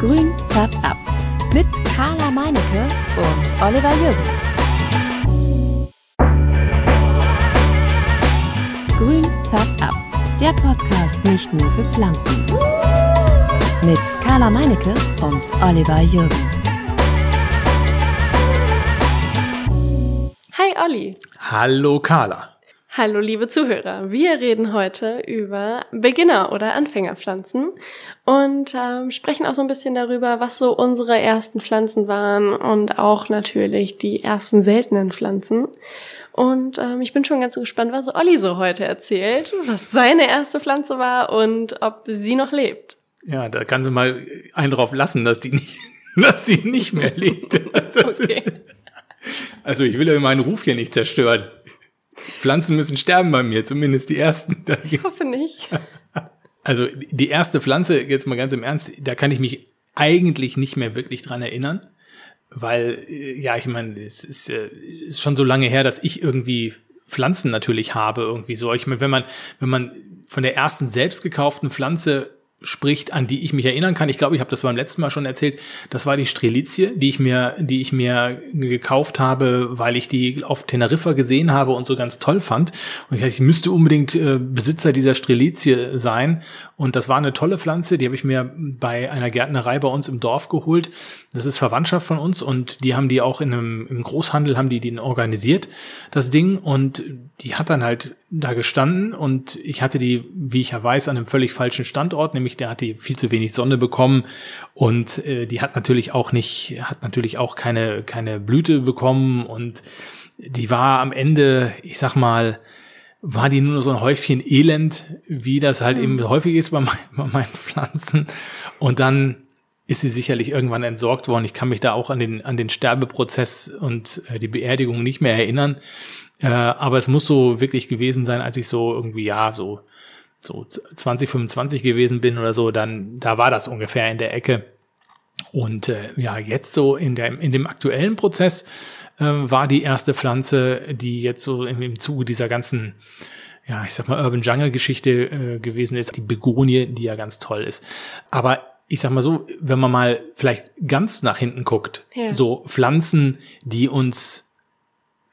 Grün färbt ab. Mit Carla Meinecke und Oliver Jürgens. Grün färbt ab. Der Podcast nicht nur für Pflanzen. Mit Carla Meinecke und Oliver Jürgens. Hi Olli. Hallo Carla. Hallo liebe Zuhörer. Wir reden heute über Beginner- oder Anfängerpflanzen und ähm, sprechen auch so ein bisschen darüber, was so unsere ersten Pflanzen waren und auch natürlich die ersten seltenen Pflanzen. Und ähm, ich bin schon ganz gespannt, was Olli so heute erzählt, was seine erste Pflanze war und ob sie noch lebt. Ja, da kannst du mal einen drauf lassen, dass die nicht, dass die nicht mehr lebt. okay. Ist, also ich will ja meinen Ruf hier nicht zerstören. Pflanzen müssen sterben bei mir, zumindest die ersten. Ich hoffe nicht. Also die erste Pflanze, jetzt mal ganz im Ernst, da kann ich mich eigentlich nicht mehr wirklich dran erinnern, weil, äh, ja, ich meine, es ist, äh, ist schon so lange her, dass ich irgendwie Pflanzen natürlich habe, irgendwie so. Ich meine, wenn man, wenn man von der ersten selbst gekauften Pflanze spricht, an die ich mich erinnern kann. Ich glaube, ich habe das beim letzten Mal schon erzählt. Das war die Strelizie, die ich mir, die ich mir gekauft habe, weil ich die auf Teneriffa gesehen habe und so ganz toll fand. Und ich dachte, ich müsste unbedingt äh, Besitzer dieser Strelizie sein. Und das war eine tolle Pflanze, die habe ich mir bei einer Gärtnerei bei uns im Dorf geholt. Das ist Verwandtschaft von uns und die haben die auch in einem im Großhandel haben die den organisiert, das Ding. Und die hat dann halt da gestanden und ich hatte die, wie ich ja weiß, an einem völlig falschen Standort, nämlich der hat die viel zu wenig Sonne bekommen und äh, die hat natürlich auch nicht, hat natürlich auch keine, keine Blüte bekommen und die war am Ende, ich sag mal, war die nur so ein Häufchen Elend, wie das halt mhm. eben häufig ist bei, mein, bei meinen Pflanzen. Und dann ist sie sicherlich irgendwann entsorgt worden. Ich kann mich da auch an den, an den Sterbeprozess und äh, die Beerdigung nicht mehr erinnern. Äh, aber es muss so wirklich gewesen sein, als ich so irgendwie, ja, so, so 20, 25 gewesen bin oder so, dann, da war das ungefähr in der Ecke. Und äh, ja, jetzt so in, der, in dem aktuellen Prozess äh, war die erste Pflanze, die jetzt so im, im Zuge dieser ganzen, ja, ich sag mal, Urban Jungle Geschichte äh, gewesen ist, die Begonie, die ja ganz toll ist. Aber ich sag mal so, wenn man mal vielleicht ganz nach hinten guckt, ja. so Pflanzen, die uns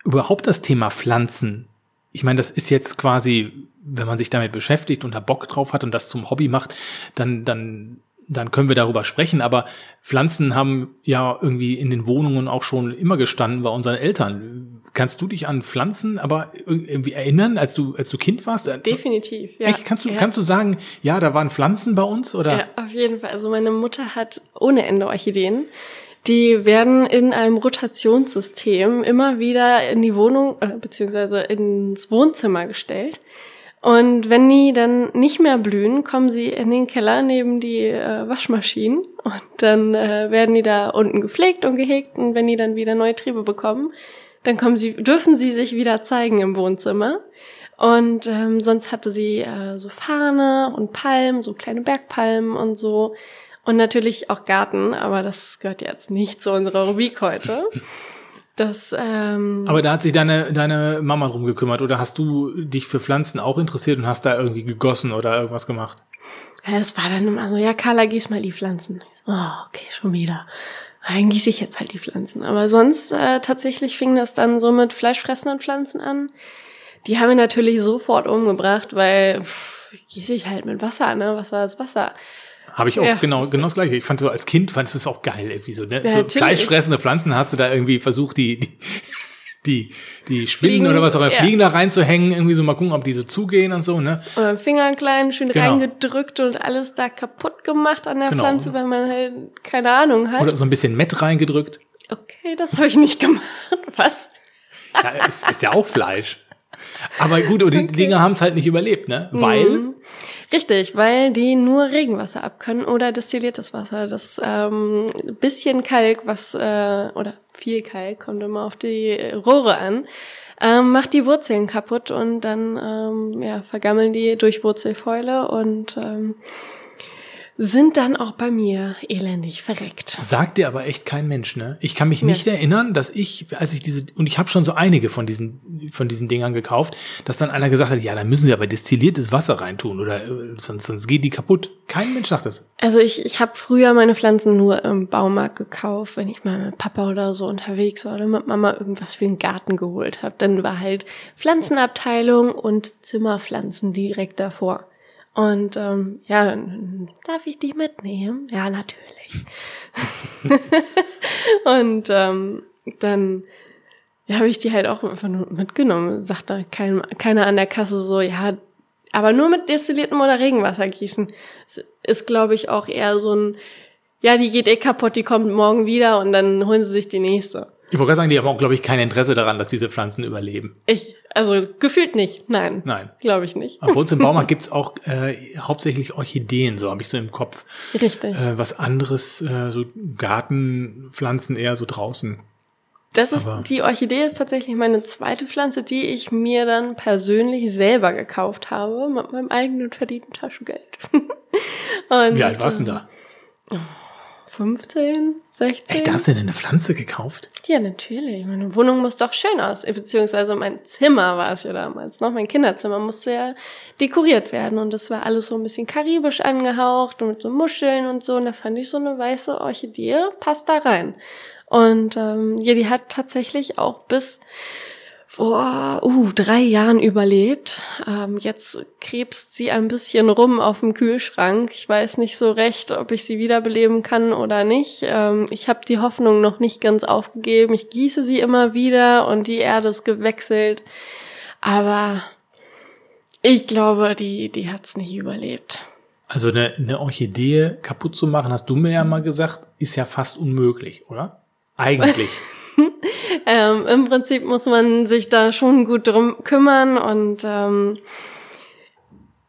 überhaupt das Thema Pflanzen, ich meine, das ist jetzt quasi, wenn man sich damit beschäftigt und da Bock drauf hat und das zum Hobby macht, dann, dann, dann können wir darüber sprechen. Aber Pflanzen haben ja irgendwie in den Wohnungen auch schon immer gestanden bei unseren Eltern. Kannst du dich an Pflanzen aber irgendwie erinnern, als du, als du Kind warst? Definitiv, ja. Echt? Kannst du, ja. kannst du sagen, ja, da waren Pflanzen bei uns oder? Ja, auf jeden Fall. Also meine Mutter hat ohne Ende Orchideen. Die werden in einem Rotationssystem immer wieder in die Wohnung äh, beziehungsweise ins Wohnzimmer gestellt. Und wenn die dann nicht mehr blühen, kommen sie in den Keller neben die äh, Waschmaschinen und dann äh, werden die da unten gepflegt und gehegt und wenn die dann wieder neue Triebe bekommen, dann kommen sie, dürfen sie sich wieder zeigen im Wohnzimmer. Und ähm, sonst hatte sie äh, so Fahne und Palmen, so kleine Bergpalmen und so. Und natürlich auch Garten, aber das gehört jetzt nicht zu unserer Rubik heute. Das, ähm aber da hat sich deine, deine Mama drum gekümmert oder hast du dich für Pflanzen auch interessiert und hast da irgendwie gegossen oder irgendwas gemacht? Ja, es war dann immer so, ja, Carla, gieß mal die Pflanzen. Oh, okay, schon wieder. Dann gieße ich jetzt halt die Pflanzen. Aber sonst äh, tatsächlich fing das dann so mit fleischfressenden Pflanzen an. Die haben wir natürlich sofort umgebracht, weil pff, gieße ich halt mit Wasser, ne? Wasser ist Wasser. Habe ich auch ja. genau, genau das gleiche. Ich fand so als Kind fand es auch geil irgendwie so. Ne? So fleischfressende Pflanzen hast du da irgendwie versucht, die, die, die, die Spinnen Fliegen, oder was auch immer, ja. Fliegen da reinzuhängen, irgendwie so mal gucken, ob die so zugehen und so, ne? Oder Finger klein, schön genau. reingedrückt und alles da kaputt gemacht an der genau. Pflanze, weil man halt keine Ahnung hat. Oder so ein bisschen Mett reingedrückt. Okay, das habe ich nicht gemacht. Was? Ja, ist, ist ja auch Fleisch. Aber gut, und die okay. Dinge haben es halt nicht überlebt, ne? Weil mhm. Richtig, weil die nur Regenwasser abkönnen oder destilliertes Wasser. Das ähm, bisschen Kalk, was äh, oder viel Kalk kommt immer auf die Rohre an, ähm, macht die Wurzeln kaputt und dann ähm, ja, vergammeln die durch Wurzelfäule und ähm, sind dann auch bei mir elendig verreckt. Sagt dir aber echt kein Mensch, ne? Ich kann mich ja. nicht erinnern, dass ich, als ich diese, und ich habe schon so einige von diesen, von diesen Dingern gekauft, dass dann einer gesagt hat, ja, da müssen sie aber destilliertes Wasser reintun oder äh, sonst, sonst geht die kaputt. Kein Mensch sagt das. Also ich, ich habe früher meine Pflanzen nur im Baumarkt gekauft, wenn ich mal mit Papa oder so unterwegs war oder mit Mama irgendwas für den Garten geholt habe. Dann war halt Pflanzenabteilung und Zimmerpflanzen direkt davor. Und ähm, ja, dann darf ich die mitnehmen? Ja, natürlich. und ähm, dann ja, habe ich die halt auch einfach nur mitgenommen. Sagt da kein, keiner an der Kasse so, ja, aber nur mit destilliertem oder Regenwasser gießen. Das ist, glaube ich, auch eher so ein, ja, die geht eh kaputt, die kommt morgen wieder und dann holen sie sich die nächste. Ich wollte gerade sagen, die haben auch, glaube ich, kein Interesse daran, dass diese Pflanzen überleben. Ich, also gefühlt nicht, nein. Nein. Glaube ich nicht. Aber bei uns im Baumarkt gibt's auch äh, hauptsächlich Orchideen, so habe ich so im Kopf. Richtig. Äh, was anderes, äh, so Gartenpflanzen eher so draußen. Das ist, Aber- die Orchidee ist tatsächlich meine zweite Pflanze, die ich mir dann persönlich selber gekauft habe, mit meinem eigenen verdienten Taschengeld. Und, Wie alt warst du denn da? 15, 16? Echt, da hast du denn eine Pflanze gekauft? Ja, natürlich. Meine Wohnung muss doch schön aussehen. Beziehungsweise mein Zimmer war es ja damals noch. Mein Kinderzimmer musste ja dekoriert werden. Und das war alles so ein bisschen karibisch angehaucht und mit so Muscheln und so. Und da fand ich so eine weiße Orchidee, passt da rein. Und ähm, ja, die hat tatsächlich auch bis vor uh, drei Jahren überlebt. Ähm, jetzt krebst sie ein bisschen rum auf dem Kühlschrank. Ich weiß nicht so recht, ob ich sie wiederbeleben kann oder nicht. Ähm, ich habe die Hoffnung noch nicht ganz aufgegeben. Ich gieße sie immer wieder und die Erde ist gewechselt. Aber ich glaube, die, die hat's nicht überlebt. Also eine, eine Orchidee kaputt zu machen, hast du mir ja mal gesagt, ist ja fast unmöglich, oder? Eigentlich. Ähm, Im Prinzip muss man sich da schon gut drum kümmern und ähm,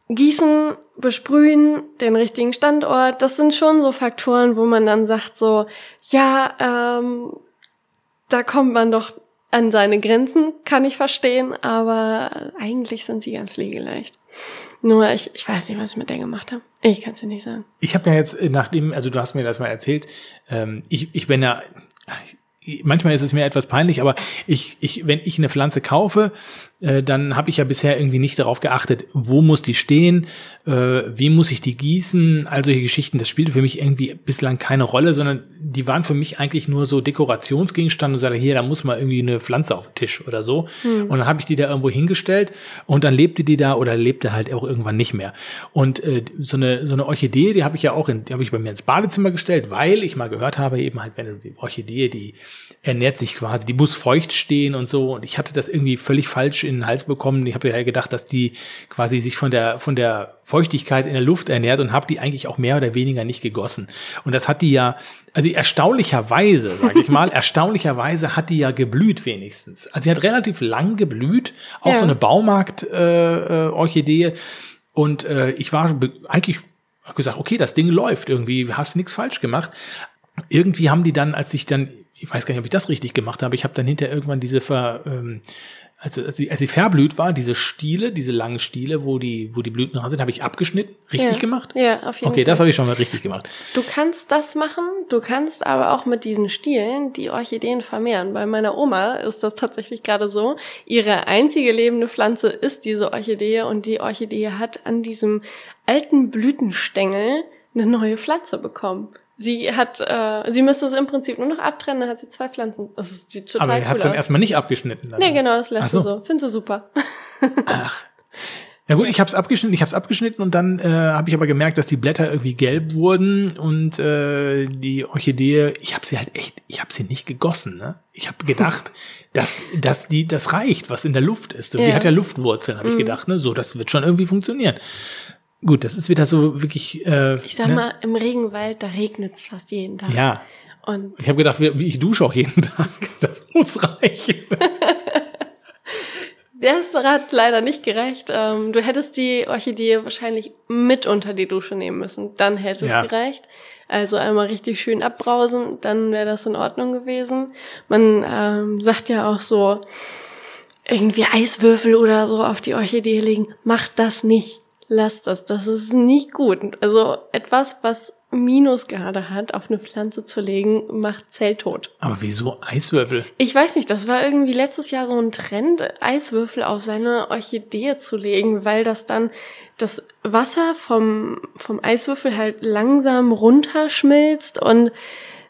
gießen, besprühen, den richtigen Standort. Das sind schon so Faktoren, wo man dann sagt so, ja, ähm, da kommt man doch an seine Grenzen, kann ich verstehen, aber eigentlich sind sie ganz pflegeleicht. Nur ich, ich weiß nicht, was ich mit der gemacht habe. Ich kann es dir nicht sagen. Ich habe ja jetzt, nachdem, also du hast mir das mal erzählt, ähm, ich, ich bin ja, manchmal ist es mir etwas peinlich, aber ich, ich, wenn ich eine Pflanze kaufe, äh, dann habe ich ja bisher irgendwie nicht darauf geachtet, wo muss die stehen, äh, wie muss ich die gießen, all solche Geschichten, das spielte für mich irgendwie bislang keine Rolle, sondern die waren für mich eigentlich nur so Dekorationsgegenstand und sagte, hier, da muss mal irgendwie eine Pflanze auf den Tisch oder so. Und dann habe ich die da irgendwo hingestellt und dann lebte die da oder lebte halt auch irgendwann nicht mehr. Und äh, so eine so eine Orchidee, die habe ich ja auch in, die habe ich bei mir ins Badezimmer gestellt, weil ich mal gehört habe, eben halt, wenn die Orchidee, die ernährt sich quasi, die muss feucht stehen und so. Und ich hatte das irgendwie völlig falsch in den Hals bekommen. Ich habe ja gedacht, dass die quasi sich von der von der Feuchtigkeit in der Luft ernährt und habe die eigentlich auch mehr oder weniger nicht gegossen. Und das hat die ja, also erstaunlicherweise, sage ich mal, erstaunlicherweise hat die ja geblüht wenigstens. Also sie hat relativ lang geblüht, auch Ja. so eine Baumarkt-Orchidee. Äh, Orchidee. und äh, ich war eigentlich hab gesagt, okay, das Ding läuft irgendwie, hast nichts falsch gemacht. Irgendwie haben die dann, als ich dann, ich weiß gar nicht, ob ich das richtig gemacht habe, ich habe dann hinter irgendwann diese ver, ähm, als, als, sie, als sie verblüht war, diese Stiele, diese langen Stiele, wo die, wo die Blüten dran sind, habe ich abgeschnitten. Richtig ja. gemacht? Ja, auf jeden Okay, Fall. das habe ich schon mal richtig gemacht. Du kannst das machen, du kannst aber auch mit diesen Stielen die Orchideen vermehren. Bei meiner Oma ist das tatsächlich gerade so. Ihre einzige lebende Pflanze ist diese Orchidee und die Orchidee hat an diesem alten Blütenstängel eine neue Pflanze bekommen. Sie hat, äh, sie müsste es im Prinzip nur noch abtrennen, dann hat sie zwei Pflanzen. Das ist die total Aber er cool hat es dann aus. erstmal nicht abgeschnitten. Dann. Nee, genau, das lässt so. du so. Findest du super. Ach. Ja gut, ich habe es abgeschnitten, ich habe es abgeschnitten und dann äh, habe ich aber gemerkt, dass die Blätter irgendwie gelb wurden und äh, die Orchidee, ich habe sie halt echt, ich habe sie nicht gegossen, ne? Ich habe gedacht, dass dass die das reicht, was in der Luft ist. Und die Ja. hat ja Luftwurzeln, habe ich gedacht, ne? So, das wird schon irgendwie funktionieren. Gut, das ist wieder so wirklich äh, Ich sag ne? mal, im Regenwald, da regnet's fast jeden Tag. ja. Und Ich habe gedacht, wie wie ich dusche auch jeden Tag. Das muss reichen. Das hat leider nicht gereicht. Ähm, du hättest die Orchidee wahrscheinlich mit unter die Dusche nehmen müssen. Dann hätte es Ja. gereicht. Also einmal richtig schön abbrausen, dann wäre das in Ordnung gewesen. Man ähm, sagt ja auch so, irgendwie Eiswürfel oder so auf die Orchidee legen. Macht das nicht. Lasst das. Das ist nicht gut. Also etwas, was Minusgrade hat, auf eine Pflanze zu legen, macht Zelltod. Aber wieso Eiswürfel? Ich weiß nicht, das war irgendwie letztes Jahr so ein Trend, Eiswürfel auf seine Orchidee zu legen, weil das dann das Wasser vom, vom Eiswürfel halt langsam runterschmilzt und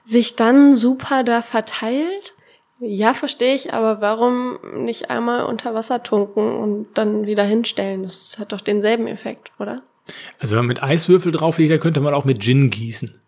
sich dann super da verteilt. Ja, verstehe ich, aber warum nicht einmal unter Wasser tunken und dann wieder hinstellen? Das hat doch denselben Effekt, oder? Also wenn man mit Eiswürfel drauflegt, dann könnte man auch mit Gin gießen.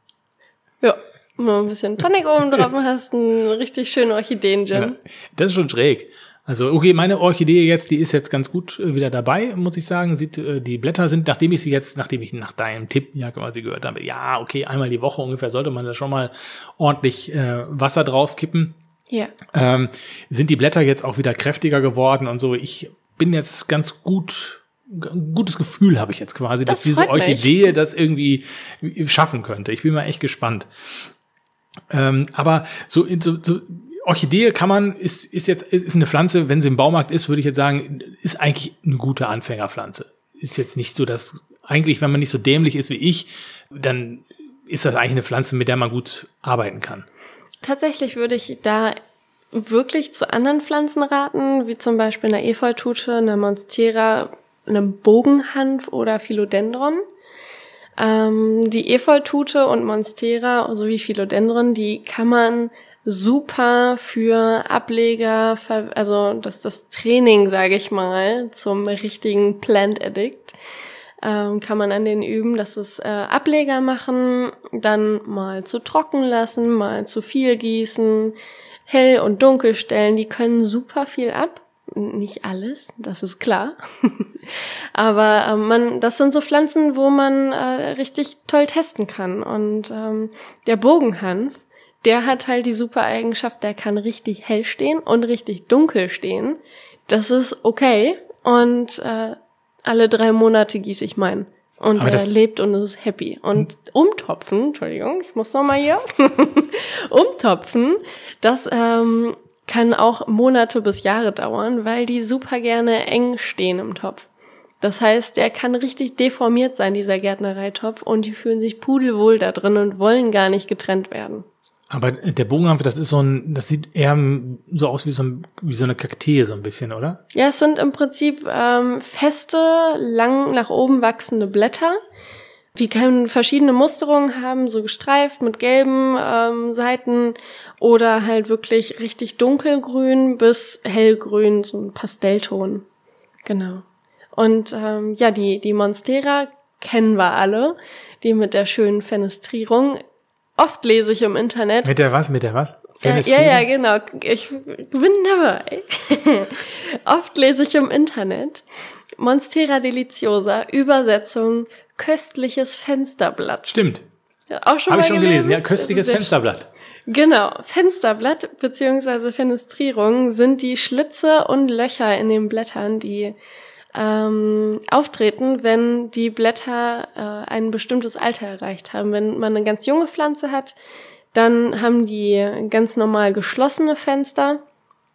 Ja, mal ein bisschen Tonic oben drauf hast, einen richtig schönen Orchideen-Gin. Ja, das ist schon schräg. Also okay, meine Orchidee jetzt, die ist jetzt ganz gut äh, wieder dabei, muss ich sagen. Sieht, äh, die Blätter sind, nachdem ich sie jetzt, nachdem ich nach deinem Tipp ja quasi gehört habe, ja, okay, einmal die Woche ungefähr sollte man da schon mal ordentlich äh, Wasser draufkippen. Ja. Ähm, sind die Blätter jetzt auch wieder kräftiger geworden und so. Ich bin jetzt ganz gut ein gutes Gefühl habe ich jetzt quasi, das dass diese Orchidee das irgendwie schaffen könnte. Ich bin mal echt gespannt. Ähm, aber so, so, so Orchidee kann man, ist, ist jetzt, ist eine Pflanze, wenn sie im Baumarkt ist, würde ich jetzt sagen, ist eigentlich eine gute Anfängerpflanze. Ist jetzt nicht so, dass, eigentlich, wenn man nicht so dämlich ist wie ich, dann ist das eigentlich eine Pflanze, mit der man gut arbeiten kann. Tatsächlich würde ich da wirklich zu anderen Pflanzen raten, wie zum Beispiel einer Efeutute, einer Monstera, einem Bogenhanf oder Philodendron. Ähm, die Efeutute und Monstera sowie Philodendron, die kann man super für Ableger, also das das Training, sage ich mal, zum richtigen Plant Addict. Ähm, kann man an denen üben, dass es äh, Ableger machen, dann mal zu trocken lassen, mal zu viel gießen, hell und dunkel stellen, die können super viel ab. Nicht alles, das ist klar. Aber ähm, man, das sind so Pflanzen, wo man äh, richtig toll testen kann. Und ähm, der Bogenhanf, der hat halt die super Eigenschaft, der kann richtig hell stehen und richtig dunkel stehen. Das ist okay. Und äh, alle drei Monate gieße ich meinen. Und Aber er lebt und ist happy. Und umtopfen, Entschuldigung, ich muss noch mal hier. umtopfen, das ähm, kann auch Monate bis Jahre dauern, weil die super gerne eng stehen im Topf. Das heißt, der kann richtig deformiert sein, dieser Gärtnereitopf, und die fühlen sich pudelwohl da drin und wollen gar nicht getrennt werden. Aber der Bogenhampfer, das ist so ein, das sieht eher so aus wie so, ein, wie so eine Kaktee so ein bisschen, oder? Ja, es sind im Prinzip ähm, feste, lang nach oben wachsende Blätter. Die können verschiedene Musterungen haben, so gestreift mit gelben ähm, Seiten oder halt wirklich richtig dunkelgrün bis hellgrün, so ein Pastellton. Genau. Und ähm, ja, die, die Monstera kennen wir alle, die mit der schönen Fenestrierung Oft lese ich im Internet. Mit der was? Mit der was? Ja, ja, ja, genau. Ich bin dabei. Oft lese ich im Internet Monstera deliciosa, Übersetzung köstliches Fensterblatt. Stimmt. Ja, auch schon Habe ich schon gelesen, gelesen. ja, köstliches Fensterblatt. Genau, Fensterblatt beziehungsweise Fenestrierung sind die Schlitze und Löcher in den Blättern, die ähm, auftreten, wenn die Blätter äh, ein bestimmtes Alter erreicht haben. Wenn man eine ganz junge Pflanze hat, dann haben die ganz normal geschlossene Fenster,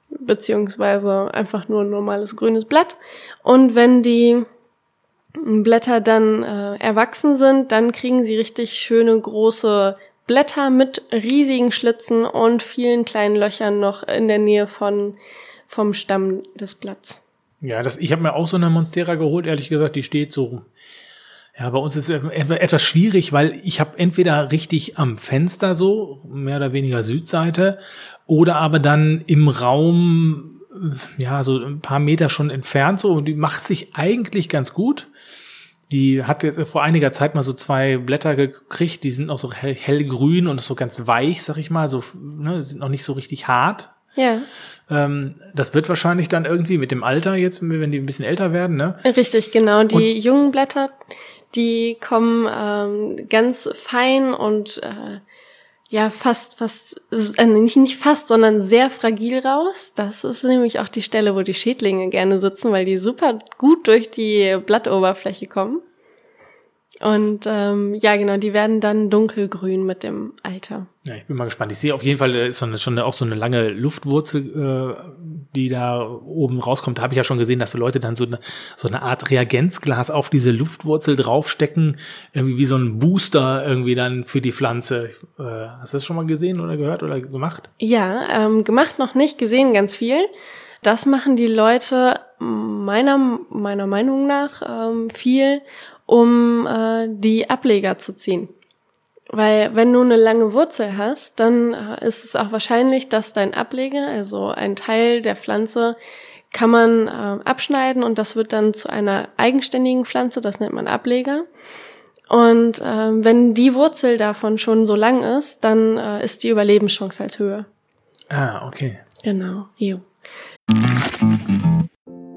beziehungsweise einfach nur ein normales grünes Blatt. Und wenn die Blätter dann äh, erwachsen sind, dann kriegen sie richtig schöne große Blätter mit riesigen Schlitzen und vielen kleinen Löchern noch in der Nähe von vom Stamm des Blatts. Ja, das, ich habe mir auch so eine Monstera geholt, ehrlich gesagt, die steht so. Ja, bei uns ist es etwas schwierig, weil ich habe entweder richtig am Fenster so, mehr oder weniger Südseite, oder aber dann im Raum, ja, so ein paar Meter schon entfernt so, und die macht sich eigentlich ganz gut. Die hat jetzt vor einiger Zeit mal so zwei Blätter gekriegt, die sind auch so hell, hellgrün und so ganz weich, sag ich mal, so, ne, sind noch nicht so richtig hart. Ja. Ähm, das wird wahrscheinlich dann irgendwie mit dem Alter jetzt, wenn die ein bisschen älter werden, ne? Richtig, genau. Die und jungen Blätter, die kommen ähm, ganz fein und äh, ja fast fast äh, nicht nicht fast, sondern sehr fragil raus. Das ist nämlich auch die Stelle, wo die Schädlinge gerne sitzen, weil die super gut durch die Blattoberfläche kommen. Und ähm, ja, genau, die werden dann dunkelgrün mit dem Alter. Ja, ich bin mal gespannt. Ich sehe auf jeden Fall, da ist so eine, schon auch so eine lange Luftwurzel, äh, die da oben rauskommt. Da habe ich ja schon gesehen, dass so Leute dann so eine, so eine Art Reagenzglas auf diese Luftwurzel draufstecken, irgendwie wie so ein Booster irgendwie dann für die Pflanze. Äh, hast du das schon mal gesehen oder gehört oder gemacht? Ja, ähm, gemacht noch nicht, gesehen ganz viel. Das machen die Leute meiner, meiner Meinung nach ähm, viel, um äh, die Ableger zu ziehen. Weil wenn du eine lange Wurzel hast, dann äh, ist es auch wahrscheinlich, dass dein Ableger, also ein Teil der Pflanze, kann man äh, abschneiden und das wird dann zu einer eigenständigen Pflanze, das nennt man Ableger. Und äh, wenn die Wurzel davon schon so lang ist, dann äh, ist die Überlebenschance halt höher. Ah, okay. Genau. Jo.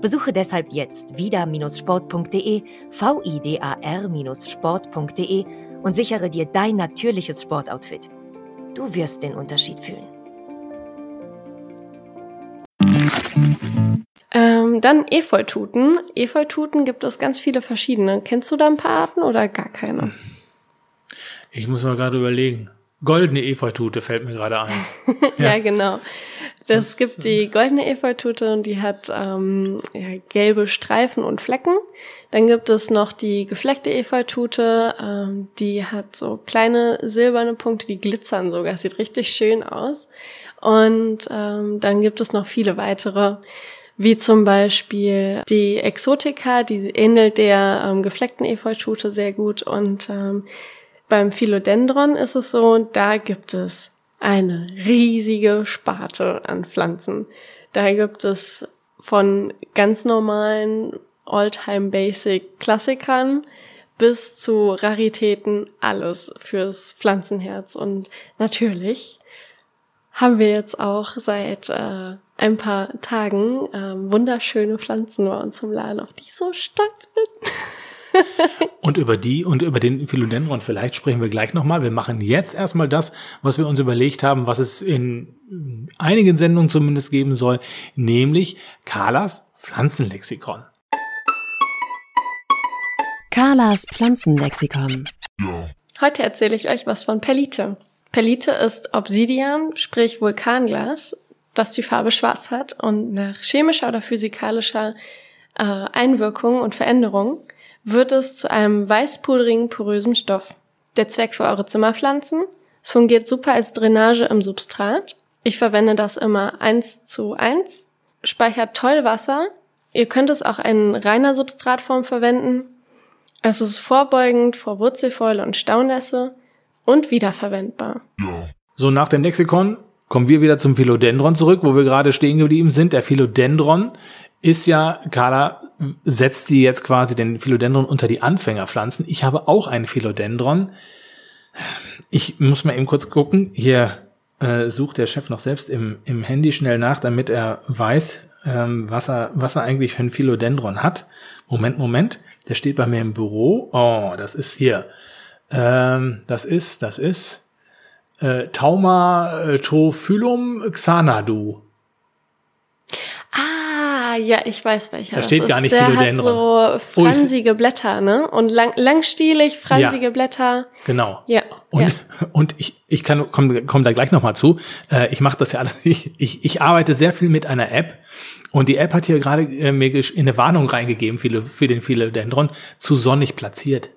Besuche deshalb jetzt vida-sport.de, vidar-sport.de und sichere dir dein natürliches Sportoutfit. Du wirst den Unterschied fühlen. Ähm, dann Efeututen. Efeututen gibt es ganz viele verschiedene. Kennst du da ein paar Arten oder gar keine? Ich muss mal gerade überlegen. Goldene Efeutute fällt mir gerade ein. ja. ja, genau. Das gibt die goldene Efeutute und die hat ähm, ja, gelbe Streifen und Flecken. Dann gibt es noch die gefleckte Efeutute, ähm, die hat so kleine silberne Punkte, die glitzern sogar, sieht richtig schön aus. Und ähm, dann gibt es noch viele weitere, wie zum Beispiel die Exotika, die ähnelt der ähm, gefleckten Efeutute sehr gut. Und ähm, beim Philodendron ist es so, da gibt es eine riesige Sparte an Pflanzen. Da gibt es von ganz normalen Alltime Basic Klassikern bis zu Raritäten alles fürs Pflanzenherz. Und natürlich haben wir jetzt auch seit äh, ein paar Tagen äh, wunderschöne Pflanzen bei uns im Laden, auf die ich so stolz bin. und über die und über den Philodendron vielleicht sprechen wir gleich nochmal. Wir machen jetzt erstmal das, was wir uns überlegt haben, was es in einigen Sendungen zumindest geben soll, nämlich Carlas Pflanzenlexikon. Carlas Pflanzenlexikon. Heute erzähle ich euch was von Perlite. Perlite ist Obsidian, sprich Vulkanglas, das die Farbe schwarz hat und nach chemischer oder physikalischer äh, Einwirkung und Veränderung wird es zu einem weißpudrigen, porösen Stoff. Der Zweck für eure Zimmerpflanzen. Es fungiert super als Drainage im Substrat. Ich verwende das immer eins zu eins. Speichert toll Wasser. Ihr könnt es auch in reiner Substratform verwenden. Es ist vorbeugend vor Wurzelfäule und Staunässe und wiederverwendbar. So, nach dem Lexikon kommen wir wieder zum Philodendron zurück, wo wir gerade stehen geblieben sind. Der Philodendron ist ja, Carla setzt sie jetzt quasi den Philodendron unter die Anfängerpflanzen. Ich habe auch einen Philodendron. Ich muss mal eben kurz gucken. Hier äh, sucht der Chef noch selbst im, im Handy schnell nach, damit er weiß, ähm, was, er, was er eigentlich für ein Philodendron hat. Moment, Moment. Der steht bei mir im Büro. Oh, das ist hier. Ähm, das ist, das ist äh, Tauma Tophyllum xanadu. Ja, ich weiß welcher. Da steht gar nicht Der Philodendron. hat so fransige Blätter, ne? Und lang, langstielig, fransige Ja. Blätter. Genau. Ja. Und, ja. und ich, ich kann komm, komm da gleich noch mal zu. Äh, ich mache das ja alles. Ich, ich, ich arbeite sehr viel mit einer App und die App hat hier gerade äh, mir eine Warnung reingegeben für, für den Philodendron zu sonnig platziert.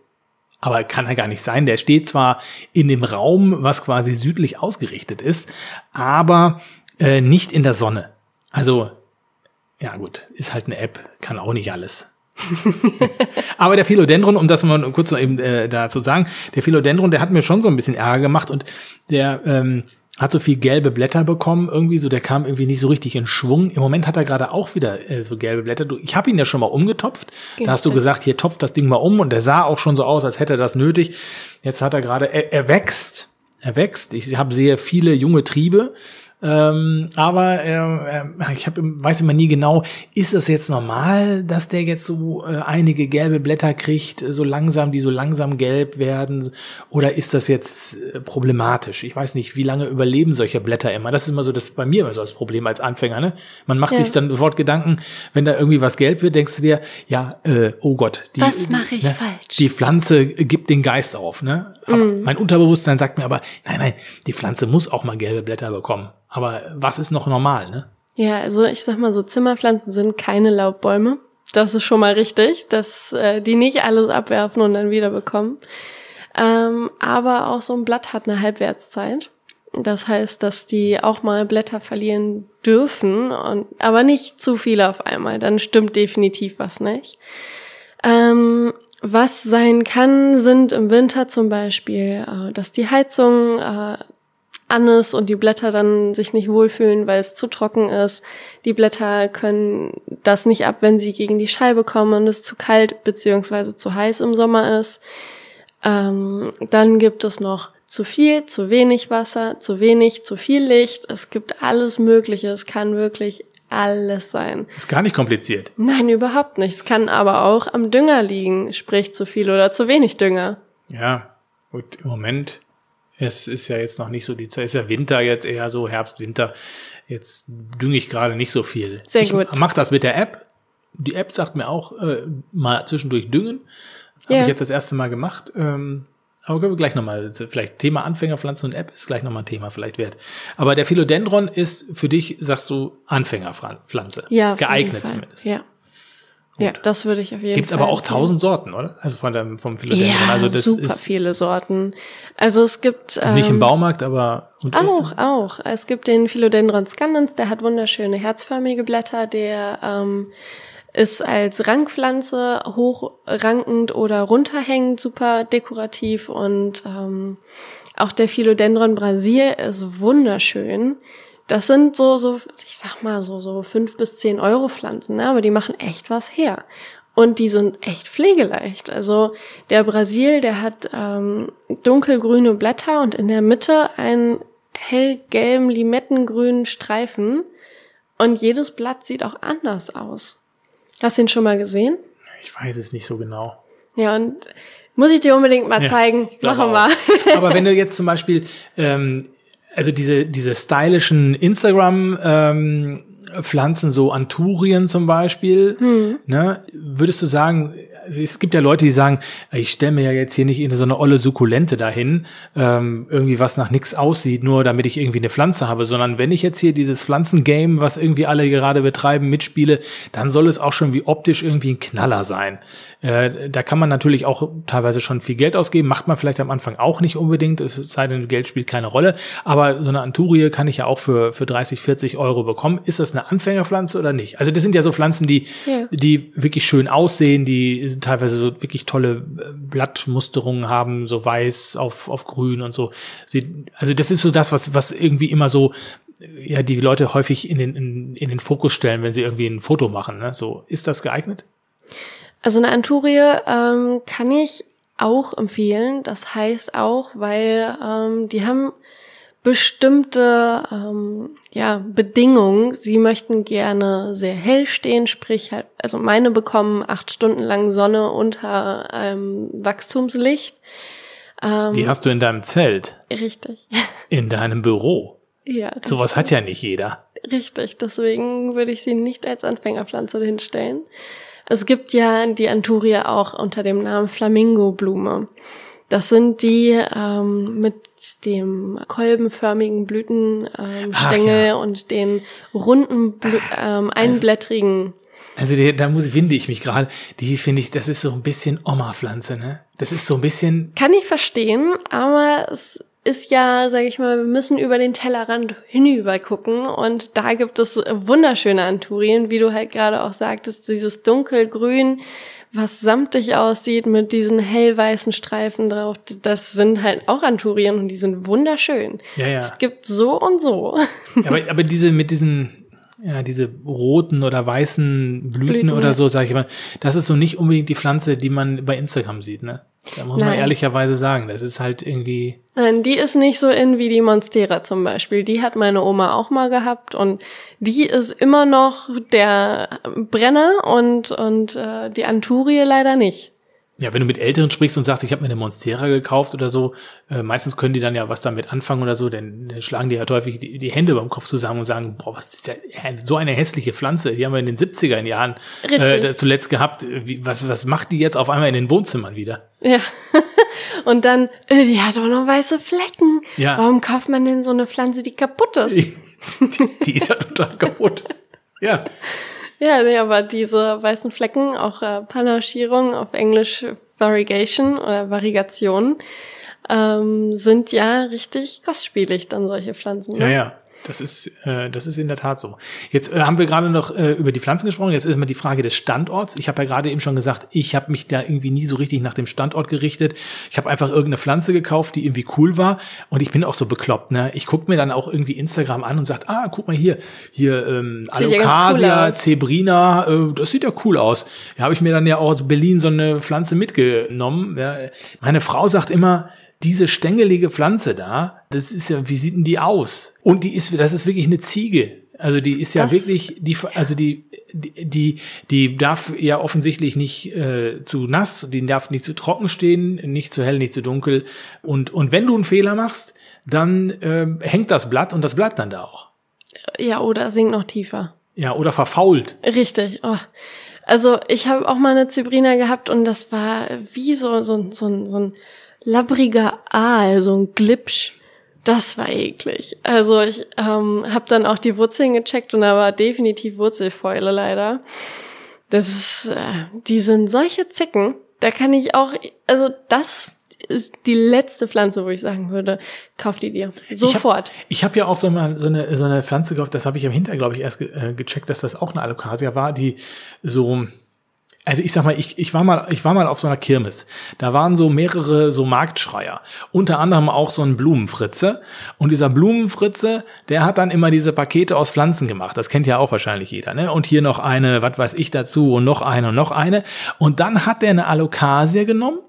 Aber kann er gar nicht sein. Der steht zwar in dem Raum, was quasi südlich ausgerichtet ist, aber äh, nicht in der Sonne. Also ja gut, ist halt eine App, kann auch nicht alles. Aber der Philodendron, um das mal kurz noch eben äh, dazu sagen, der Philodendron, der hat mir schon so ein bisschen Ärger gemacht und der ähm, hat so viel gelbe Blätter bekommen, irgendwie so, der kam irgendwie nicht so richtig in Schwung. Im Moment hat er gerade auch wieder äh, so gelbe Blätter. Du, ich habe ihn ja schon mal umgetopft. Richtig. Da hast du gesagt, hier topft das Ding mal um und der sah auch schon so aus, als hätte er das nötig. Jetzt hat er gerade, er, er wächst, er wächst. Ich habe sehr viele junge Triebe ähm, aber äh, ich hab, weiß immer nie genau, ist das jetzt normal, dass der jetzt so äh, einige gelbe Blätter kriegt, so langsam, die so langsam gelb werden, oder ist das jetzt äh, problematisch? Ich weiß nicht, wie lange überleben solche Blätter immer. Das ist immer so das bei mir immer so das Problem als Anfänger. Ne? Man macht ja. sich dann sofort Gedanken, wenn da irgendwie was gelb wird, denkst du dir, ja, äh, oh Gott, die, was mache ich ne, falsch? Die Pflanze gibt den Geist auf. Ne? Aber mm. Mein Unterbewusstsein sagt mir aber, nein, nein, die Pflanze muss auch mal gelbe Blätter bekommen. Aber was ist noch normal, ne? Ja, also ich sag mal so, Zimmerpflanzen sind keine Laubbäume. Das ist schon mal richtig, dass äh, die nicht alles abwerfen und dann wieder bekommen. Ähm, aber auch so ein Blatt hat eine Halbwertszeit. Das heißt, dass die auch mal Blätter verlieren dürfen, und, aber nicht zu viele auf einmal. Dann stimmt definitiv was nicht. Ähm, was sein kann, sind im Winter zum Beispiel, äh, dass die Heizung äh, an ist und die Blätter dann sich nicht wohlfühlen, weil es zu trocken ist. Die Blätter können das nicht ab, wenn sie gegen die Scheibe kommen und es zu kalt beziehungsweise zu heiß im Sommer ist. Ähm, dann gibt es noch zu viel, zu wenig Wasser, zu wenig, zu viel Licht. Es gibt alles Mögliche. Es kann wirklich alles sein. Ist gar nicht kompliziert. Nein, überhaupt nicht. Es kann aber auch am Dünger liegen, sprich zu viel oder zu wenig Dünger. Ja, gut, im Moment es ist ja jetzt noch nicht so die Zeit, es ist ja Winter jetzt eher so, Herbst, Winter. Jetzt dünge ich gerade nicht so viel. Sehr ich gut. Mach das mit der App. Die App sagt mir auch äh, mal zwischendurch düngen. Habe ja. ich jetzt das erste Mal gemacht. Ähm, aber können wir gleich nochmal, vielleicht Thema Anfängerpflanzen und App ist gleich nochmal ein Thema vielleicht wert. Aber der Philodendron ist für dich, sagst du, Anfängerpflanze. Ja. Geeignet zumindest. Ja. Ja, das würde ich auf jeden Gibt's Fall. Gibt aber auch tausend Sorten, oder? Also von dem, vom Philodendron. Ja, also das super ist viele Sorten. Also es gibt ähm, nicht im Baumarkt, aber und auch, auch. Es gibt den Philodendron scandens, der hat wunderschöne herzförmige Blätter, der ähm, ist als Rangpflanze hochrankend oder runterhängend super dekorativ und ähm, auch der Philodendron Brasil ist wunderschön. Das sind so, so, ich sag mal, so, so fünf bis zehn Euro Pflanzen, ne? aber die machen echt was her. Und die sind echt pflegeleicht. Also der Brasil, der hat ähm, dunkelgrüne Blätter und in der Mitte einen hellgelben, limettengrünen Streifen. Und jedes Blatt sieht auch anders aus. Hast du ihn schon mal gesehen? Ich weiß es nicht so genau. Ja, und muss ich dir unbedingt mal ja, zeigen. Machen wir. Aber wenn du jetzt zum Beispiel ähm, also diese, diese stylischen Instagram, ähm, Pflanzen, so Anturien zum Beispiel, hm. ne, würdest du sagen, es gibt ja Leute, die sagen, ich stelle mir ja jetzt hier nicht in so eine olle Sukkulente dahin, ähm, irgendwie was nach nix aussieht, nur damit ich irgendwie eine Pflanze habe, sondern wenn ich jetzt hier dieses Pflanzengame, was irgendwie alle gerade betreiben, mitspiele, dann soll es auch schon wie optisch irgendwie ein Knaller sein. Äh, da kann man natürlich auch teilweise schon viel Geld ausgeben, macht man vielleicht am Anfang auch nicht unbedingt, es sei denn, Geld spielt keine Rolle, aber so eine Anturie kann ich ja auch für, für 30, 40 Euro bekommen. Ist das eine Anfängerpflanze oder nicht? Also das sind ja so Pflanzen, die, ja. die wirklich schön aussehen, die teilweise so wirklich tolle äh, Blattmusterungen haben, so weiß auf, auf grün und so. Sie, also das ist so das, was, was irgendwie immer so ja die Leute häufig in den, in, in den Fokus stellen, wenn sie irgendwie ein Foto machen. Ne? So, ist das geeignet? Also eine Anturie ähm, kann ich auch empfehlen. Das heißt auch, weil ähm, die haben bestimmte ähm, ja, Bedingungen. Sie möchten gerne sehr hell stehen, sprich halt, also meine bekommen acht Stunden lang Sonne unter einem Wachstumslicht. Ähm, die hast du in deinem Zelt. Richtig. In deinem Büro. Ja. Sowas hat ja nicht jeder. Richtig, deswegen würde ich sie nicht als Anfängerpflanze hinstellen. Es gibt ja die Anturia auch unter dem Namen Flamingo-Blume. Das sind die ähm, mit dem kolbenförmigen Blütenstängel ähm, ja. und den runden, Blü ähm, einblättrigen. Also, also die, da muss winde ich mich gerade. Die finde ich, das ist so ein bisschen Oma-Pflanze, ne? Das ist so ein bisschen. Kann ich verstehen, aber es ist ja, sage ich mal, wir müssen über den Tellerrand hinüber gucken und da gibt es wunderschöne Anturien, wie du halt gerade auch sagtest, dieses dunkelgrün, was samtig aussieht mit diesen hellweißen Streifen drauf. Das sind halt auch Anturien und die sind wunderschön. Ja, ja. Es gibt so und so. Ja, aber, aber diese mit diesen ja, diese roten oder weißen Blüten, Blüten, oder so, sage ich mal, das ist so nicht unbedingt die Pflanze, die man bei Instagram sieht, ne? Da muss man Nein. ehrlicherweise sagen, das ist halt irgendwie, Nein, die ist nicht so in wie die Monstera zum Beispiel. Die hat meine Oma auch mal gehabt und die ist immer noch der Brenner und, und äh, die Anturie leider nicht. Ja, wenn du mit Älteren sprichst und sagst, ich habe mir eine Monstera gekauft oder so, äh, meistens können die dann ja was damit anfangen oder so, denn dann schlagen die halt häufig die, die Hände beim Kopf zusammen und sagen, boah, was ist ja so eine hässliche Pflanze, die haben wir in den 70er Jahren äh, das zuletzt gehabt, Wie, was, was macht die jetzt auf einmal in den Wohnzimmern wieder? Ja. Und dann, äh, die hat auch noch weiße Flecken. Ja. Warum kauft man denn so eine Pflanze, die kaputt ist? Die, die ist ja total kaputt. Ja. Ja, nee, aber diese weißen Flecken, auch äh, Panaschierung, auf Englisch Variegation oder Variegation, ähm, sind ja richtig kostspielig, dann solche Pflanzen. Ne? Ja, ja. Das ist, äh, das ist in der Tat so. Jetzt äh, haben wir gerade noch äh, über die Pflanzen gesprochen. Jetzt ist mal die Frage des Standorts. Ich habe ja gerade eben schon gesagt, ich habe mich da irgendwie nie so richtig nach dem Standort gerichtet. Ich habe einfach irgendeine Pflanze gekauft, die irgendwie cool war. Und ich bin auch so bekloppt. Ne? Ich gucke mir dann auch irgendwie Instagram an und sagt, ah, guck mal hier, hier ähm, ja cool Alocasia, aus. Zebrina, äh, das sieht ja cool aus. Da habe ich mir dann ja auch aus Berlin so eine Pflanze mitgenommen. Ja. Meine Frau sagt immer, diese stängelige Pflanze da, das ist ja, wie sieht denn die aus? Und die ist, das ist wirklich eine Ziege. Also die ist ja Das- wirklich, die, also die, die, die, die darf ja offensichtlich nicht äh, zu nass, die darf nicht zu trocken stehen, nicht zu hell, nicht zu dunkel. Und, und wenn du einen Fehler machst, dann ähm, hängt das Blatt und das bleibt dann da auch. ja, oder sinkt noch tiefer. Ja, oder verfault. Richtig. Oh. Also ich habe auch mal eine Zybrina gehabt und das war wie so, so, so, ein- so ein labbriger Aal, so ein Glipsch. Das war eklig. Also ich ähm, habe dann auch die Wurzeln gecheckt und da war definitiv Wurzelfäule leider. Das ist, äh, die sind solche Zicken. Da kann ich auch, also das ist die letzte Pflanze, wo ich sagen würde, kauf die dir. Sofort. Ich habe hab ja auch so, mal so, eine, so eine Pflanze gekauft, das habe ich am Hinterher, glaube ich, erst ge äh, gecheckt, dass das auch eine Alocasia war, die so, also ich sag mal, ich, ich war mal, ich war mal auf so einer Kirmes. Da waren so mehrere so Marktschreier. Unter anderem auch so ein Blumenfritze. Und dieser Blumenfritze, der hat dann immer diese Pakete aus Pflanzen gemacht. Das kennt ja auch wahrscheinlich jeder, ne? Und hier noch eine, was weiß ich dazu, und noch eine und noch eine. Und dann hat der eine Alocasia genommen.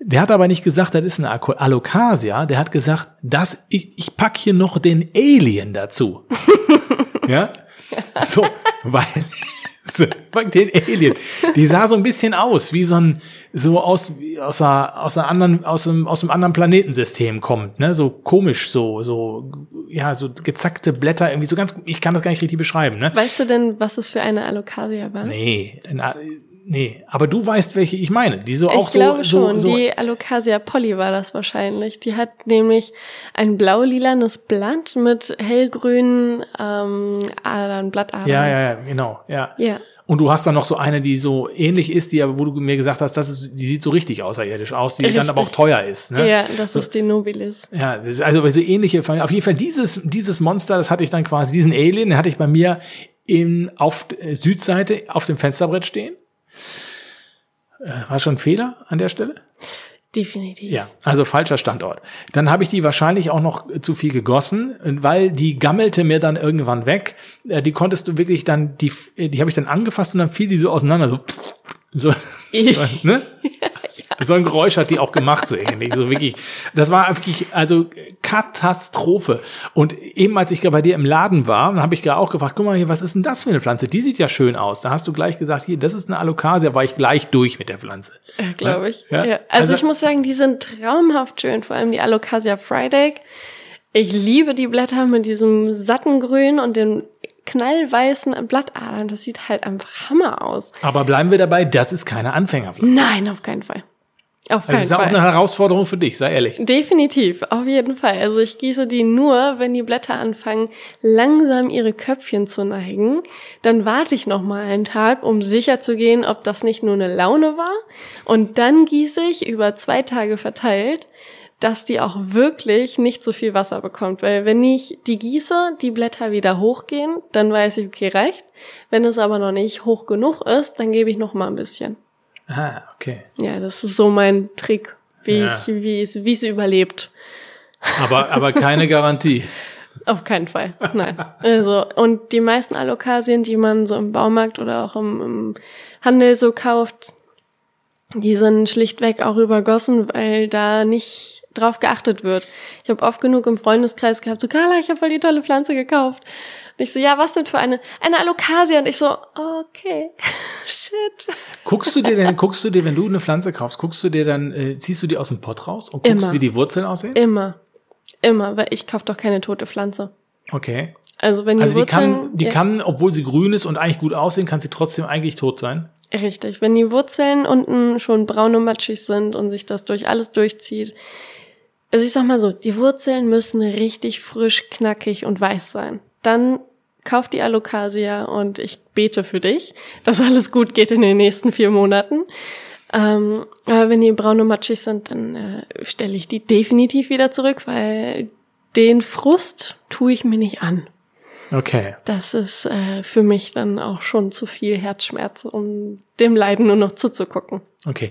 Der hat aber nicht gesagt, das ist eine Alo- Alocasia. Der hat gesagt, das, ich, ich pack hier noch den Alien dazu. ja? So, weil, den Alien. Die sah so ein bisschen aus, wie so ein, so aus, aus einer, aus einer anderen, aus einem, aus einem anderen Planetensystem kommt, ne? So komisch, so, so, ja, so gezackte Blätter, irgendwie so ganz, ich kann das gar nicht richtig beschreiben, ne? Weißt du denn, was es für eine Alocasia war? Nee, nee, aber du weißt, welche ich meine, die so auch ich glaube so, schon, so, so, die Alocasia polly war das wahrscheinlich. Die hat nämlich ein blau-lilanes Blatt mit hellgrünen ähm, Adern, Blattadern. Ja, ja, ja, genau, ja. Ja. Und du hast dann noch so eine, die so ähnlich ist, die aber, wo du mir gesagt hast, das ist, die sieht so richtig außerirdisch aus, die dann Richtig. aber auch teuer ist. Ne? Ja, das ist die Nobilis. Ja, also so ähnliche, auf jeden Fall dieses, dieses Monster, das hatte ich dann quasi, diesen Alien, den hatte ich bei mir in, auf äh, Südseite auf dem Fensterbrett stehen. Äh, war schon ein Fehler an der Stelle? Definitiv. Ja, also falscher Standort. Dann habe ich die wahrscheinlich auch noch zu viel gegossen, weil die gammelte mir dann irgendwann weg. Äh, Die konntest du wirklich dann, die, die habe ich dann angefasst und dann fiel die so auseinander, so, so, so ne? So ein Geräusch hat die auch gemacht, so ähnlich, so wirklich. Das war wirklich, also Katastrophe. Und eben als ich bei dir im Laden war, dann habe ich gerade auch gefragt, guck mal hier, was ist denn das für eine Pflanze? Die sieht ja schön aus. Da hast du gleich gesagt, hier, das ist eine Alocasia, war ich gleich durch mit der Pflanze. Glaube ich. Ja? Ja. Also, Also- ich muss sagen, die sind traumhaft schön, vor allem die Alocasia Friday. Ich liebe die Blätter mit diesem satten Grün und den knallweißen Blattadern. Das sieht halt einfach Hammer aus. Aber bleiben wir dabei, das ist keine Anfängerpflanze. Nein, auf keinen Fall. Auf Also keinen das ist auch Fall. eine Herausforderung für dich, sei ehrlich. Definitiv, auf jeden Fall. Also ich gieße die nur, wenn die Blätter anfangen, langsam ihre Köpfchen zu neigen. Dann warte ich noch mal einen Tag, um sicher zu gehen, ob das nicht nur eine Laune war. Und dann gieße ich über zwei Tage verteilt, dass die auch wirklich nicht so viel Wasser bekommt. Weil wenn ich die gieße, die Blätter wieder hochgehen, dann weiß ich, okay, reicht. Wenn es aber noch nicht hoch genug ist, dann gebe ich noch mal ein bisschen. Ah, okay. Ja, das ist so mein Trick, wie Ja. ich, wie es, wie es überlebt. Aber, aber keine Garantie. Auf keinen Fall. Nein. Also, und die meisten Alokasien, die man so im Baumarkt oder auch im, im Handel so kauft, die sind schlichtweg auch übergossen, weil da nicht drauf geachtet wird. Ich habe oft genug im Freundeskreis gehabt, so Carla, ich habe voll die tolle Pflanze gekauft. Und ich so, ja, was denn für eine? Eine Alokasia. Und ich so, okay, shit. Guckst du dir denn, guckst du dir, wenn du eine Pflanze kaufst, guckst du dir dann, äh, ziehst du die aus dem Pott raus und guckst, Immer. wie die Wurzeln aussehen? Immer. Immer, weil ich kauf doch keine tote Pflanze. Okay. Also wenn die Also die Wurzeln, kann, die ja, kann, obwohl sie grün ist und eigentlich gut aussehen, kann sie trotzdem eigentlich tot sein. Richtig, wenn die Wurzeln unten schon braun und matschig sind und sich das durch alles durchzieht. Also ich sag mal so, die Wurzeln müssen richtig frisch, knackig und weiß sein. Dann kauf die Alocasia und ich bete für dich, dass alles gut geht in den nächsten vier Monaten. Ähm, aber wenn die braun und matschig sind, dann äh, stelle ich die definitiv wieder zurück, weil den Frust tue ich mir nicht an. Okay. Das ist äh, für mich dann auch schon zu viel Herzschmerz, um dem Leiden nur noch zuzugucken. Okay.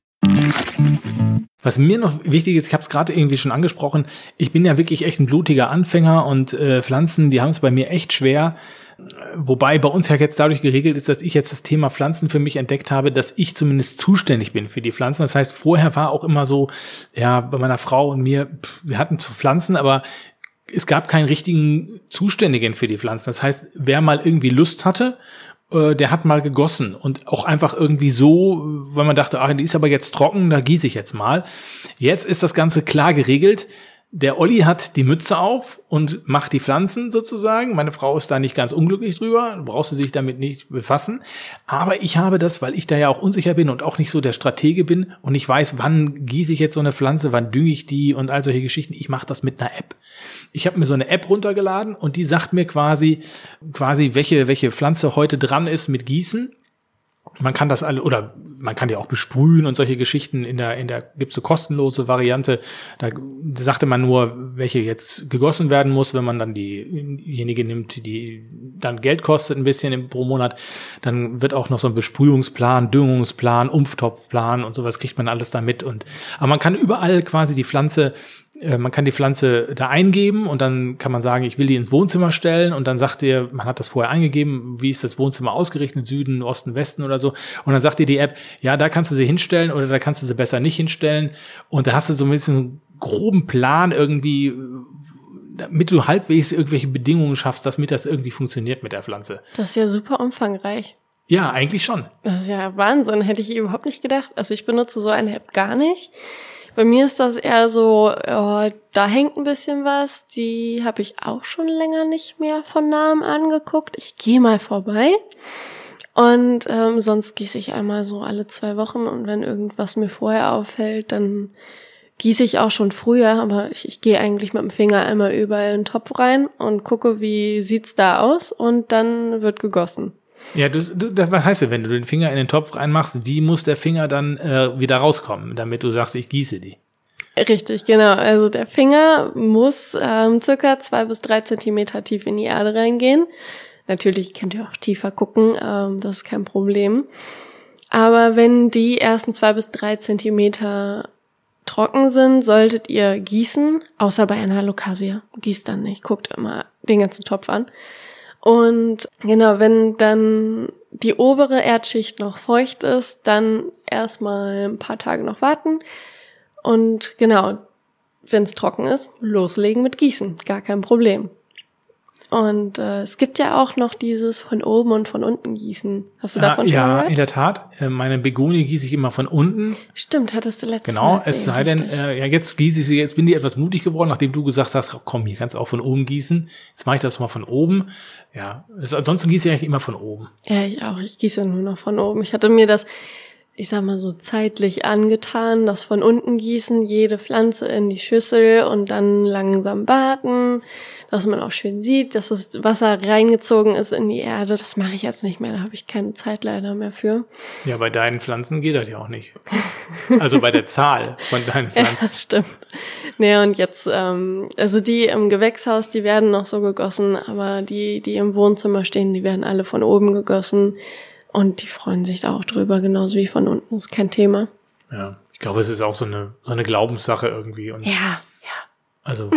Was mir noch wichtig ist, ich habe es gerade irgendwie schon angesprochen, ich bin ja wirklich echt ein blutiger Anfänger und äh, Pflanzen, die haben es bei mir echt schwer. Wobei bei uns ja jetzt dadurch geregelt ist, dass ich jetzt das Thema Pflanzen für mich entdeckt habe, dass ich zumindest zuständig bin für die Pflanzen. Das heißt, vorher war auch immer so, ja, bei meiner Frau und mir, pff, wir hatten zwar Pflanzen, aber es gab keinen richtigen Zuständigen für die Pflanzen. Das heißt, wer mal irgendwie Lust hatte, äh, der hat mal gegossen und auch einfach irgendwie so, weil man dachte, ach, die ist aber jetzt trocken, da gieße ich jetzt mal. Jetzt ist das Ganze klar geregelt. Der Olli hat die Mütze auf und macht die Pflanzen sozusagen. Meine Frau ist da nicht ganz unglücklich drüber, brauchst du sich damit nicht befassen. Aber ich habe das, weil ich da ja auch unsicher bin und auch nicht so der Stratege bin und ich weiß, wann gieße ich jetzt so eine Pflanze, wann dünge ich die und all solche Geschichten. Ich mache das mit einer App. Ich habe mir so eine App runtergeladen und die sagt mir quasi, quasi welche, welche Pflanze heute dran ist mit Gießen. Man kann das alle, oder man kann die auch besprühen und solche Geschichten. In der, in der gibt's eine kostenlose Variante. Da sagte man nur, welche jetzt gegossen werden muss, wenn man dann diejenige nimmt, die dann Geld kostet ein bisschen pro Monat. Dann wird auch noch so ein Besprühungsplan, Düngungsplan, Umftopfplan und sowas kriegt man alles da mit. Und, aber man kann überall quasi die Pflanze man kann die Pflanze da eingeben und dann kann man sagen, ich will die ins Wohnzimmer stellen und dann sagt ihr, man hat das vorher eingegeben, wie ist das Wohnzimmer ausgerichtet, Süden, Osten, Westen oder so und dann sagt dir die App, ja, da kannst du sie hinstellen oder da kannst du sie besser nicht hinstellen und da hast du so ein bisschen einen groben Plan irgendwie, äh, damit du halbwegs irgendwelche Bedingungen schaffst, damit das irgendwie funktioniert mit der Pflanze. Das ist ja super umfangreich. Ja, eigentlich schon. Das ist ja Wahnsinn, hätte ich überhaupt nicht gedacht. Also ich benutze so eine App gar nicht. Bei mir ist das eher so, ja, da hängt ein bisschen was. Die habe ich auch schon länger nicht mehr von Namen angeguckt. Ich gehe mal vorbei. Und ähm, sonst gieße ich einmal so alle zwei Wochen und wenn irgendwas mir vorher auffällt, dann gieße ich auch schon früher, aber ich, ich gehe eigentlich mit dem Finger einmal überall in den Topf rein und gucke, wie sieht's da aus und dann wird gegossen. Ja, du, du, das, heißt denn, wenn du den Finger in den Topf reinmachst, wie muss der Finger dann äh, wieder rauskommen, damit du sagst, ich gieße die? Richtig, genau. Also der Finger muss ähm, circa zwei bis drei Zentimeter tief in die Erde reingehen. Natürlich könnt ihr auch tiefer gucken, ähm, das ist kein Problem. Aber wenn die ersten zwei bis drei Zentimeter trocken sind, solltet ihr gießen, außer bei einer Lokasia. Gießt dann nicht, guckt immer den ganzen Topf an. Und genau, wenn dann die obere Erdschicht noch feucht ist, dann erstmal ein paar Tage noch warten. Und genau, wenn es trocken ist, loslegen mit Gießen. Gar kein Problem. Und äh, es gibt ja auch noch dieses von oben und von unten gießen. Hast du davon Ah, schon mal ja, gehört? in der Tat. Äh, Meine Begonie gieße ich immer von unten. Stimmt, hattest du letztes Genau, Mal es sei denn, äh, ja, jetzt gieße ich sie, jetzt bin ich etwas mutig geworden, nachdem du gesagt hast, komm, hier kannst du auch von oben gießen. Jetzt mache ich das mal von oben. Ja, also ansonsten gieße ich eigentlich immer von oben. Ja, ich auch. Ich gieße nur noch von oben. Ich hatte mir das, ich sag mal so zeitlich angetan, das von unten gießen, jede Pflanze in die Schüssel und dann langsam warten, dass man auch schön sieht, dass das Wasser reingezogen ist in die Erde. Das mache ich jetzt nicht mehr, da habe ich keine Zeit leider mehr für. Ja, bei deinen Pflanzen geht das ja auch nicht. Also bei der Zahl von deinen Pflanzen. Ja, stimmt. Nee, und jetzt, ähm, also die im Gewächshaus, die werden noch so gegossen, aber die, die im Wohnzimmer stehen, die werden alle von oben gegossen. Und die freuen sich da auch drüber, genauso wie von unten. Das ist kein Thema. Ja, ich glaube, es ist auch so eine, so eine Glaubenssache irgendwie. Und Ja, ja. Also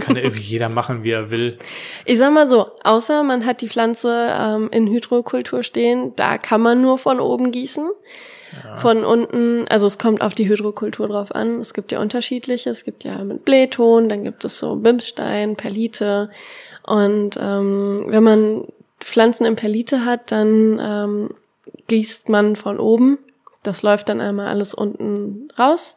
kann irgendwie jeder machen, wie er will. Ich sag mal so, außer man hat die Pflanze ähm, in Hydrokultur stehen, da kann man nur von oben gießen. Von unten, also es kommt auf die Hydrokultur drauf an. Es gibt ja unterschiedliche. Es gibt ja mit Blähton, dann gibt es so Bimsstein, Perlite. Und ähm, wenn man Pflanzen in Perlite hat, dann ähm, gießt man von oben. Das läuft dann einmal alles unten raus.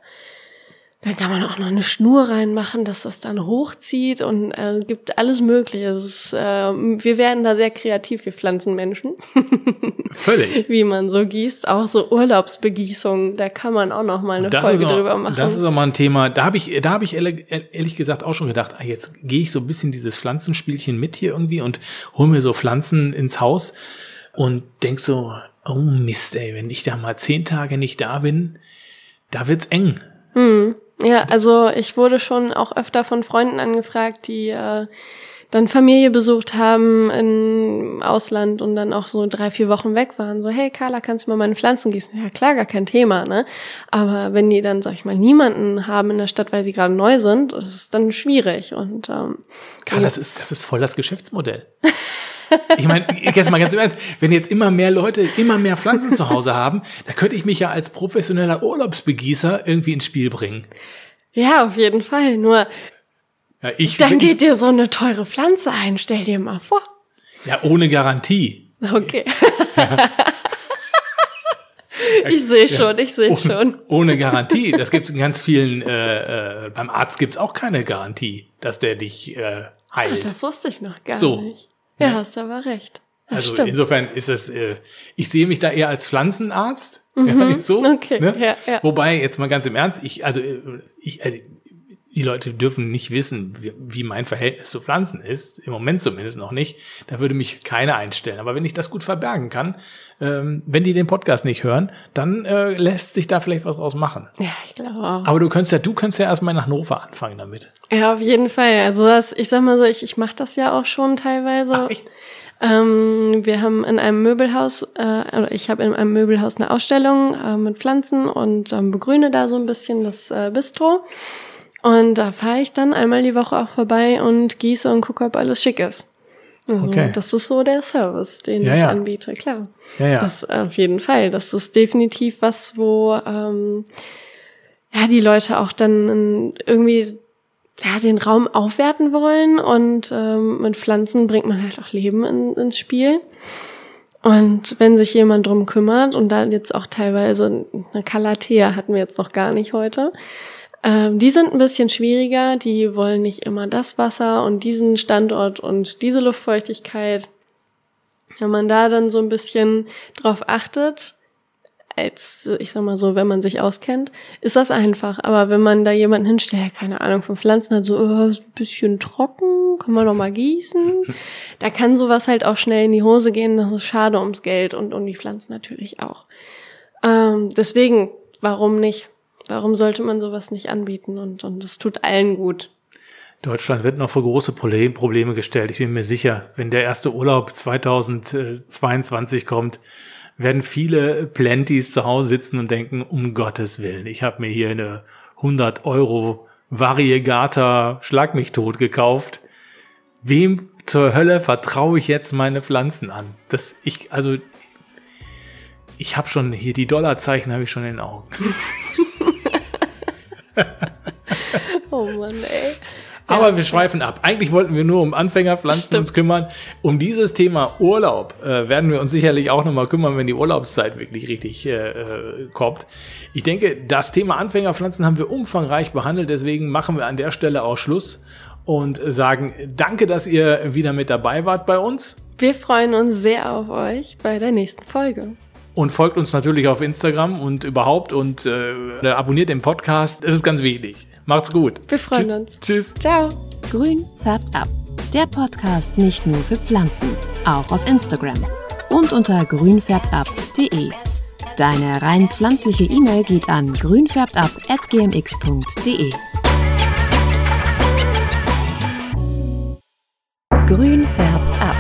Dann kann man auch noch eine Schnur reinmachen, dass das dann hochzieht und äh, gibt alles Mögliche. Ist, äh, wir werden da sehr kreativ, wir Pflanzenmenschen, Völlig. wie man so gießt. Auch so Urlaubsbegießungen, da kann man auch noch mal eine Das Folge auch, drüber machen. das ist auch mal ein Thema. Da habe ich, da habe ich ehrlich, ehrlich gesagt auch schon gedacht, ah, jetzt gehe ich so ein bisschen dieses Pflanzenspielchen mit hier irgendwie und hol mir so Pflanzen ins Haus und denk so, oh Mist, ey, wenn ich da mal zehn Tage nicht da bin, da wird's eng. Ja, also ich wurde schon auch öfter von Freunden angefragt, die äh, dann Familie besucht haben im Ausland und dann auch so drei, vier Wochen weg waren. So, hey Carla, kannst du mal meine Pflanzen gießen? Ja klar, gar kein Thema, ne? Aber wenn die dann, sag ich mal, niemanden haben in der Stadt, weil sie gerade neu sind, das ist dann schwierig. Und ähm, Karl, das ist, das ist voll das Geschäftsmodell. Ich meine, jetzt mal ganz im Ernst, wenn jetzt immer mehr Leute immer mehr Pflanzen zu Hause haben, da könnte ich mich ja als professioneller Urlaubsbegießer irgendwie ins Spiel bringen. ja, auf jeden Fall. Nur Ja, ich, dann geht dir so eine teure Pflanze ein. Stell dir mal vor. ja ohne Garantie. Okay. ich sehe schon, ich sehe schon. Ohne Garantie. Das gibt es in ganz vielen, äh, äh, beim Arzt gibt's auch keine Garantie, dass der dich äh, Ach, heilt. das wusste ich noch gar So. nicht. Ja, hast aber recht. Das also stimmt. insofern ist es, äh, ich sehe mich da eher als Pflanzenarzt. Ja, so, Mhm. okay, ne? ja, ja. Wobei, jetzt mal ganz im Ernst, ich, also, äh, ich, also die Leute dürfen nicht wissen, wie, mein Verhältnis zu Pflanzen ist. Im Moment zumindest noch nicht. Da würde mich keiner einstellen. Aber wenn ich das gut verbergen kann, ähm, wenn die den Podcast nicht hören, dann äh, lässt sich da vielleicht was draus machen. Ja, ich glaube auch. Aber du könntest ja, du könntest ja erstmal nach Hannover anfangen damit. Ja, auf jeden Fall. Also das, ich sag mal so, ich, ich mache das ja auch schon teilweise. Ach, echt? Ähm, wir haben in einem Möbelhaus, äh, oder ich habe in einem Möbelhaus eine Ausstellung äh, mit Pflanzen und ähm, begrüne da so ein bisschen das äh, Bistro. Und da fahre ich dann einmal die Woche auch vorbei und gieße und gucke, ob alles schick ist. Also, Okay. Das ist so der Service, den Ja, ich ja. anbiete, klar. Ja, ja. Das auf jeden Fall. Das ist definitiv was, wo ähm, ja die Leute auch dann irgendwie ja den Raum aufwerten wollen und ähm, mit Pflanzen bringt man halt auch Leben in, ins Spiel. Und wenn sich jemand drum kümmert und da jetzt auch teilweise eine Calathea hatten wir jetzt noch gar nicht heute, ähm, die sind ein bisschen schwieriger. Die wollen nicht immer das Wasser und diesen Standort und diese Luftfeuchtigkeit. Wenn man da dann so ein bisschen drauf achtet, als, ich sag mal so, wenn man sich auskennt, ist das einfach. Aber wenn man da jemanden hinstellt, der keine Ahnung von Pflanzen hat, so, oh, ist ein bisschen trocken, kann man noch mal gießen. da kann sowas halt auch schnell in die Hose gehen. Das ist schade ums Geld und um die Pflanzen natürlich auch. Ähm, deswegen, warum nicht? Warum sollte man sowas nicht anbieten? Und, und es tut allen gut. Deutschland wird noch vor große Problem- Probleme gestellt. Ich bin mir sicher, wenn der erste Urlaub 2022 kommt, werden viele Planties zu Hause sitzen und denken, um Gottes Willen, ich habe mir hier eine 100 Euro Variegata Schlag mich tot gekauft. Wem zur Hölle vertraue ich jetzt meine Pflanzen an? Das ich also ich habe schon hier die Dollarzeichen habe ich schon in den Augen. Oh Mann, ey. Aber wir schweifen ab. Eigentlich wollten wir nur um Anfängerpflanzen Stimmt. uns kümmern. Um dieses Thema Urlaub äh, werden wir uns sicherlich auch nochmal kümmern, wenn die Urlaubszeit wirklich richtig äh, äh, kommt. Ich denke, das Thema Anfängerpflanzen haben wir umfangreich behandelt. Deswegen machen wir an der Stelle auch Schluss und sagen danke, dass ihr wieder mit dabei wart bei uns. Wir freuen uns sehr auf euch bei der nächsten Folge. Und folgt uns natürlich auf Instagram und überhaupt und äh, abonniert den Podcast. Es ist ganz wichtig. Macht's gut. Wir freuen Tschü- uns. Tschüss. Ciao. Grün färbt ab. Der Podcast nicht nur für Pflanzen, auch auf Instagram und unter grünfärbtab.de. Deine rein pflanzliche E-Mail geht an grünfärbtab@gmx.de. Grün färbt ab.